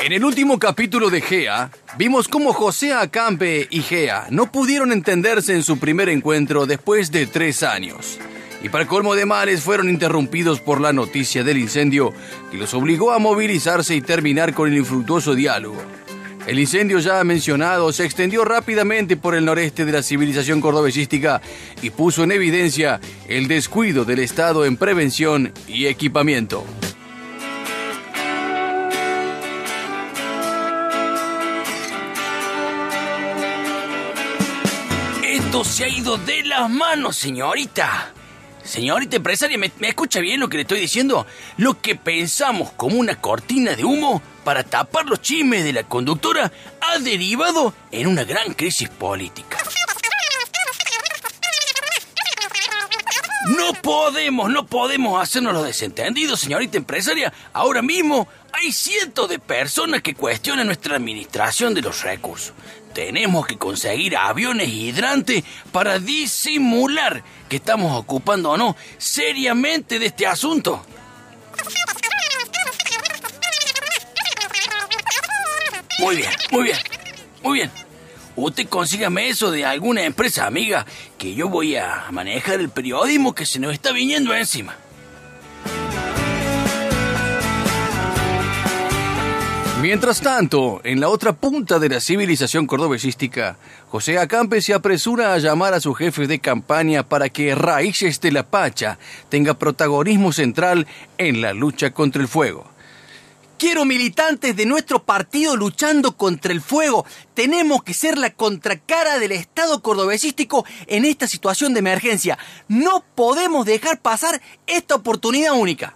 En el último capítulo de Gea, vimos cómo José Acampe y Gea no pudieron entenderse en su primer encuentro después de tres años. Y para colmo de males fueron interrumpidos por la noticia del incendio que los obligó a movilizarse y terminar con el infructuoso diálogo. El incendio ya mencionado se extendió rápidamente por el noreste de la civilización cordobesística y puso en evidencia el descuido del Estado en prevención y equipamiento. Esto se ha ido de las manos, señorita. Señorita empresaria, ¿me, escucha bien lo que le estoy diciendo? Lo que pensamos como una cortina de humo para tapar los chismes de la conductora ha derivado en una gran crisis política. No podemos, no podemos hacernos los desentendidos, señorita empresaria. Ahora mismo hay cientos de personas que cuestionan nuestra administración de los recursos. Tenemos que conseguir aviones hidrantes para disimular que estamos ocupando o no seriamente de este asunto. Muy bien, muy bien, muy bien. Usted consígame eso de alguna empresa amiga que yo voy a manejar el periodismo que se nos está viniendo encima. Mientras tanto, en la otra punta de la civilización cordobesística, José Acampe se apresura a llamar a su jefe de campaña para que Raíces de la Pacha tenga protagonismo central en la lucha contra el fuego. Quiero militantes de nuestro partido luchando contra el fuego. Tenemos que ser la contracara del Estado cordobesístico en esta situación de emergencia. No podemos dejar pasar esta oportunidad única.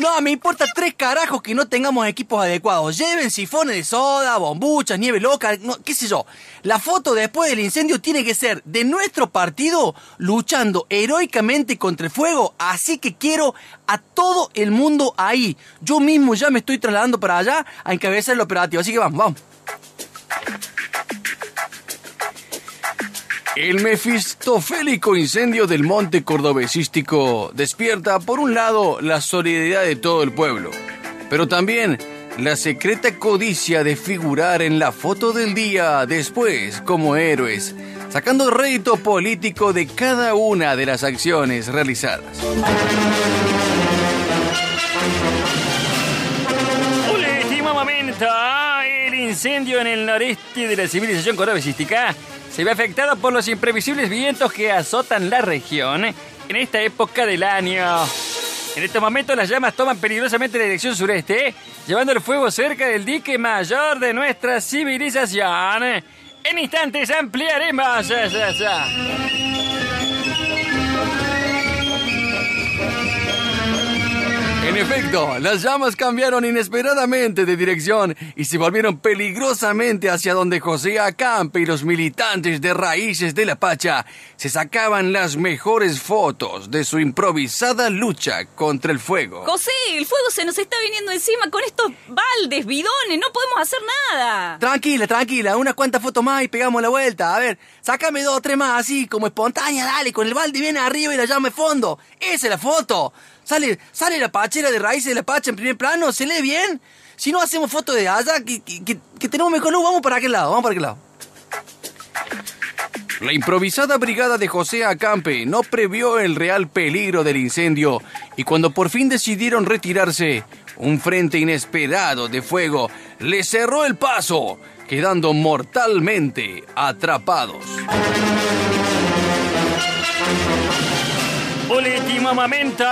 No, me importa tres carajos que no tengamos equipos adecuados. Lleven sifones de soda, bombuchas, nieve loca, no, qué sé yo. La foto después del incendio tiene que ser de nuestro partido luchando heroicamente contra el fuego. Así que quiero a todo el mundo ahí. Yo mismo ya me estoy trasladando para allá a encabezar el operativo. Así que vamos, vamos. El mefistofélico incendio del monte cordobesístico despierta, por un lado, la solidaridad de todo el pueblo, pero también la secreta codicia de figurar en la foto del día después como héroes, sacando rédito político de cada una de las acciones realizadas. Último momento. El incendio en el noreste de la civilización cordobesística se ve afectado por los imprevisibles vientos que azotan la región en esta época del año. En estos momentos las llamas toman peligrosamente la dirección sureste, llevando el fuego cerca del dique mayor de nuestra civilización. En instantes ampliaremos. En efecto, las llamas cambiaron inesperadamente de dirección y se volvieron peligrosamente hacia donde José Acampe y los militantes de Raíces de la Pacha se sacaban las mejores fotos de su improvisada lucha contra el fuego. José, el fuego se nos está viniendo encima con estos baldes, bidones, no podemos hacer nada. Tranquila, tranquila, unas cuantas fotos más y pegamos la vuelta. A ver, sácame dos o tres más así, como espontánea, dale, con el balde bien arriba y la llama de fondo. Esa es la foto. Sale, sale la pachera de raíces de la pacha en primer plano, ¿se lee bien? Si no hacemos fotos de allá, que, que, que- tenemos mejor luz, vamos para aquel lado, vamos para aquel lado. La improvisada brigada de José Acampe no previó el real peligro del incendio y cuando por fin decidieron retirarse, un frente inesperado de fuego les cerró el paso, quedando mortalmente atrapados. Último momento.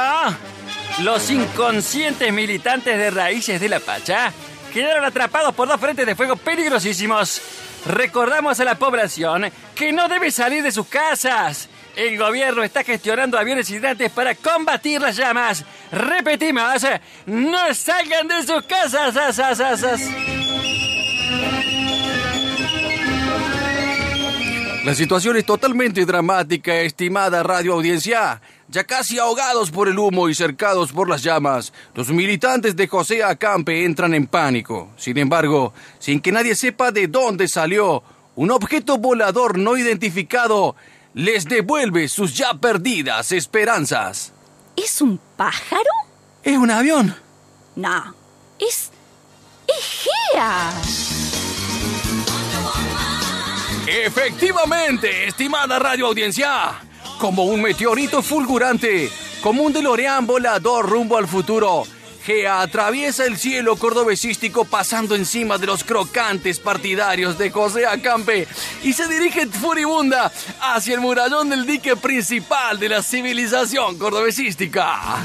Los inconscientes militantes de Raíces de la Pacha quedaron atrapados por dos frentes de fuego peligrosísimos. Recordamos a la población que no debe salir de sus casas, El gobierno está gestionando aviones hidrantes para combatir las llamas. Repetimos, no salgan de sus casas. as, as. La situación es totalmente dramática, estimada radio audiencia. Ya casi ahogados por el humo y cercados por las llamas, los militantes de José Acampe entran en pánico. Sin embargo, sin que nadie sepa de dónde salió, un objeto volador no identificado les devuelve sus ya perdidas esperanzas. ¿Es un pájaro? Es un avión. No. Es. Es Gea. Efectivamente, estimada radio audiencia, como un meteorito fulgurante, como un DeLorean volador rumbo al futuro, Gea atraviesa el cielo cordobesístico pasando encima de los crocantes partidarios de José Acampe y se dirige furibunda hacia el murallón del dique principal de la civilización cordobesística.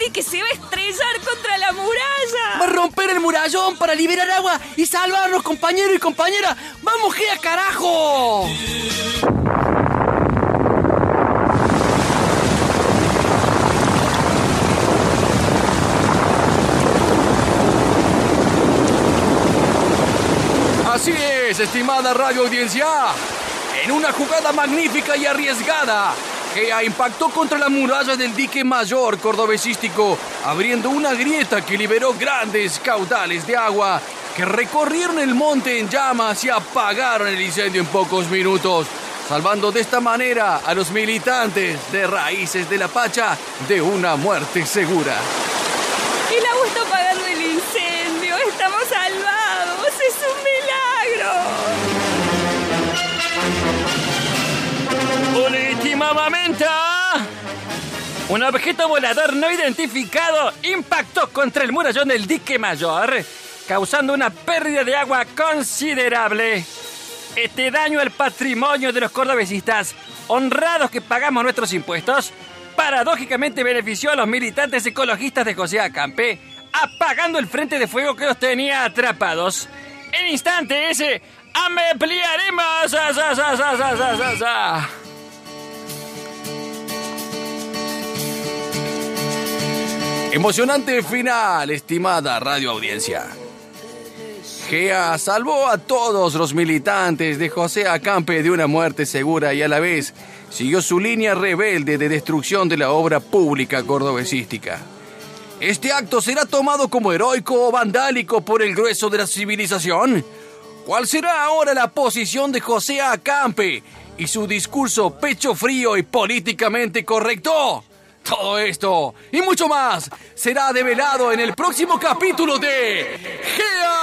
Dique, se va a estrellar contra la Va a muralla. romper el murallón para liberar agua y salvarnos, compañero y compañera. ¡Vamos, Gea, carajo! Así es, estimada radio audiencia. En una jugada magnífica y arriesgada, Gea impactó contra la muralla del dique mayor cordobesístico, abriendo una grieta que liberó grandes caudales de agua que recorrieron el monte en llamas y apagaron el incendio en pocos minutos, salvando de esta manera a los militantes de Raíces de la Pacha de una muerte segura. El agua está apagando el incendio. Estamos salvados. Momento. Un objeto volador no identificado impactó contra el murallón del dique mayor, causando una pérdida de agua considerable. Este daño al patrimonio de los cordobesistas, honrados que pagamos nuestros impuestos, paradójicamente benefició a los militantes ecologistas de José Acampe, apagando el frente de fuego que los tenía atrapados. En instantes, ampliaremos. Emocionante final, estimada radio audiencia. Gea salvó a todos los militantes de José Acampe de una muerte segura y a la vez siguió su línea rebelde de destrucción de la obra pública cordobesística. ¿Este acto será tomado como heroico o vandálico por el grueso de la civilización? ¿Cuál será ahora la posición de José Acampe y su discurso pecho frío y políticamente correcto? Todo esto y mucho más será develado en el próximo capítulo de GEA.